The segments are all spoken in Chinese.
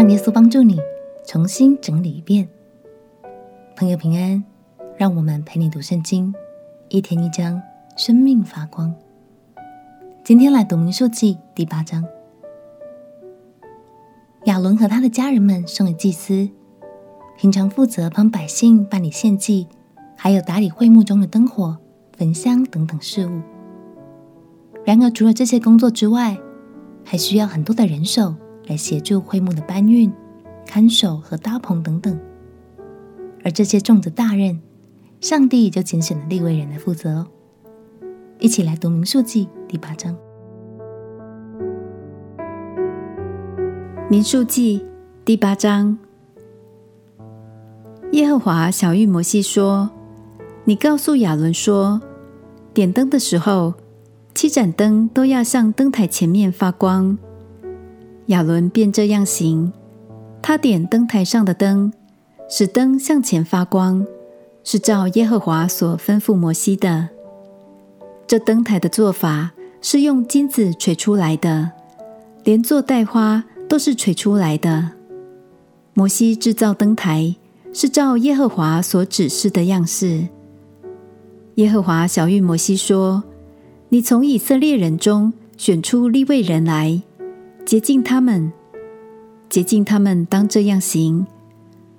让耶稣帮助你重新整理一遍。朋友平安，让我们陪你读圣经，一天一章，生命发光。今天来读民数记第八章。亚伦和他的家人们身为祭司，平常负责帮百姓办理献祭，还有打理会幕中的灯火、焚香等等事务。然而，除了这些工作之外，还需要很多的人手来协助会幕的搬运、看守和搭棚等等。而这些重责大任，上帝就拣选了利未人来负责哦。一起来读民数记第八章。民数记第八章，耶和华晓諭摩西说：“你告诉亚伦说，点灯的时候。”七盏灯都要向灯台前面发光。亚伦便这样行，他点灯台上的灯，使灯向前发光，是照耶和华所吩咐摩西的。这灯台的做法是用金子锤出来的，连做带花都是锤出来的。摩西制造灯台，是照耶和华所指示的样式。耶和华晓谕摩西说。你从以色列人中选出立位人来，洁净他们，洁净他们，当这样行：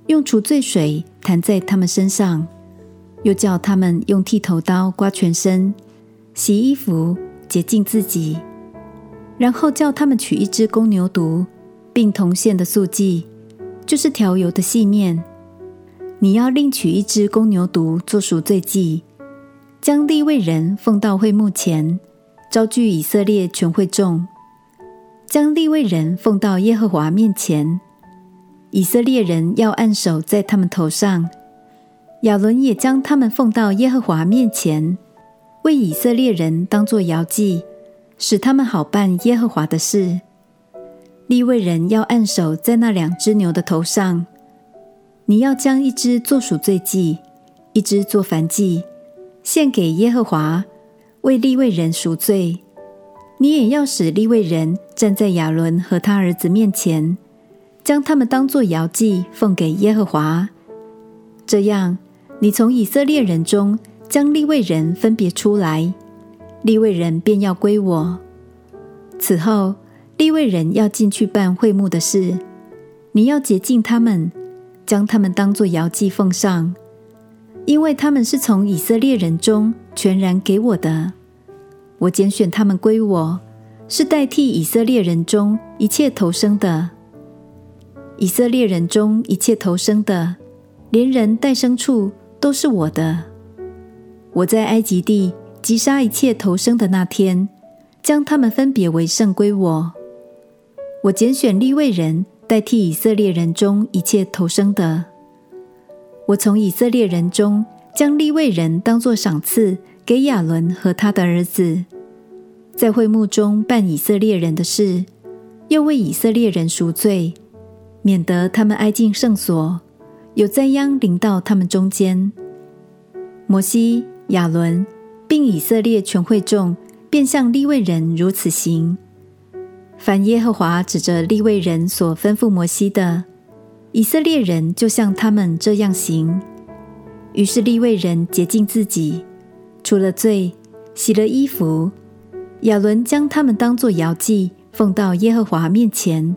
用除罪水弹在他们身上，又叫他们用剃头刀刮全身，洗衣服，洁净自己，然后叫他们取一只公牛犊，并铜线的素祭，就是调油的细面。你要另取一只公牛犊做赎罪祭。将利未人奉到会幕前，招聚以色列全会众，将利未人奉到耶和华面前。以色列人要按手在他们头上，亚伦也将他们奉到耶和华面前，为以色列人当作摇祭，使他们好办耶和华的事。利未人要按手在那两只牛的头上，你要将一只做赎罪祭，一只做燔祭。献给耶和华，为利未人赎罪。你也要使利未人站在亚伦和他儿子面前，将他们当作摇祭奉给耶和华。这样，你从以色列人中将利未人分别出来，利未人便要归我。此后，利未人要进去办会幕的事，你要洁净他们，将他们当作摇祭奉上。因为他们是从以色列人中全然给我的，我拣选他们归我，是代替以色列人中一切投生的。以色列人中一切投生的，连人带牲畜都是我的。我在埃及地击杀一切投生的那天，将他们分别为圣归我。我拣选利未人代替以色列人中一切投生的。我从以色列人中将利未人当作赏赐给亚伦和他的儿子，在会幕中办以色列人的事，又为以色列人赎罪，免得他们挨近圣所，有灾殃临到他们中间。摩西、亚伦并以色列全会众便向利未人如此行。凡耶和华指着利未人所吩咐摩西的。以色列人就像他们这样行，于是利未人洁净自己，除了罪，洗了衣服。亚伦将他们当作摇祭，奉到耶和华面前，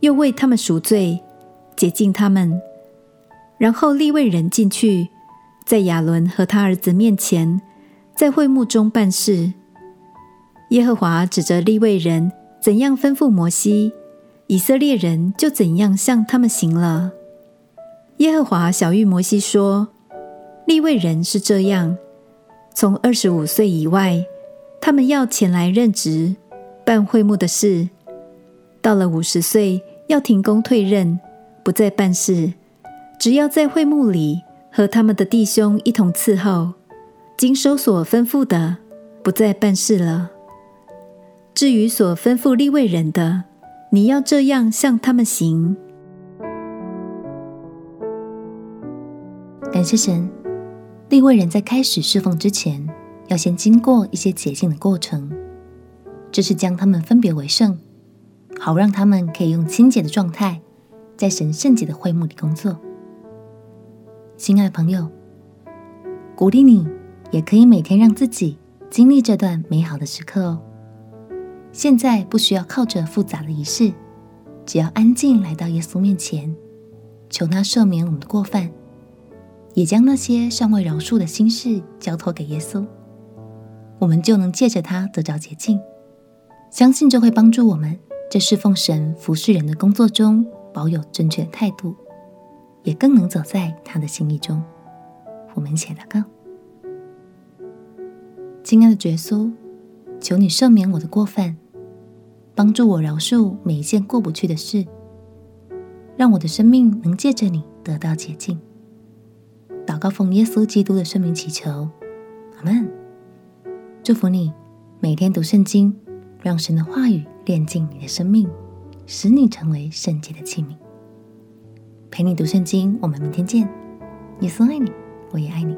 又为他们赎罪，洁净他们。然后利未人进去，在亚伦和他儿子面前，在会幕中办事。耶和华指着利未人怎样吩咐摩西。以色列人就怎样向他们行了。耶和华晓谕摩西说：“利未人是这样，从二十五岁以外，他们要前来任职，办会幕的事；到了五十岁，要停工退任，不再办事，只要在会幕里和他们的弟兄一同伺候，经收所吩咐的，不再办事了。至于所吩咐立位人的，你要这样向他们行。感谢神，立位人在开始侍奉之前，要先经过一些洁净的过程，这是将他们分别为圣，好让他们可以用清洁的状态在神圣洁的会幕里工作。亲爱的朋友，鼓励你也可以每天让自己经历这段美好的时刻哦。现在不需要靠着复杂的仪式，只要安静来到耶稣面前，求他赦免我们的过犯，也将那些尚未饶恕的心事交托给耶稣，我们就能借着它得着洁净。相信这会帮助我们在侍奉神、服侍人的工作中保有正确的态度，也更能走在他的心意中。我们一起来祷告：亲爱的耶稣，求你赦免我的过犯。帮助我饶恕每一件过不去的事，让我的生命能借着你得到洁净。祷告奉耶稣基督的圣名祈求，阿门。祝福你每天读圣经，让神的话语炼净你的生命，使你成为圣洁的器皿。陪你读圣经，我们明天见。耶稣爱你，我也爱你。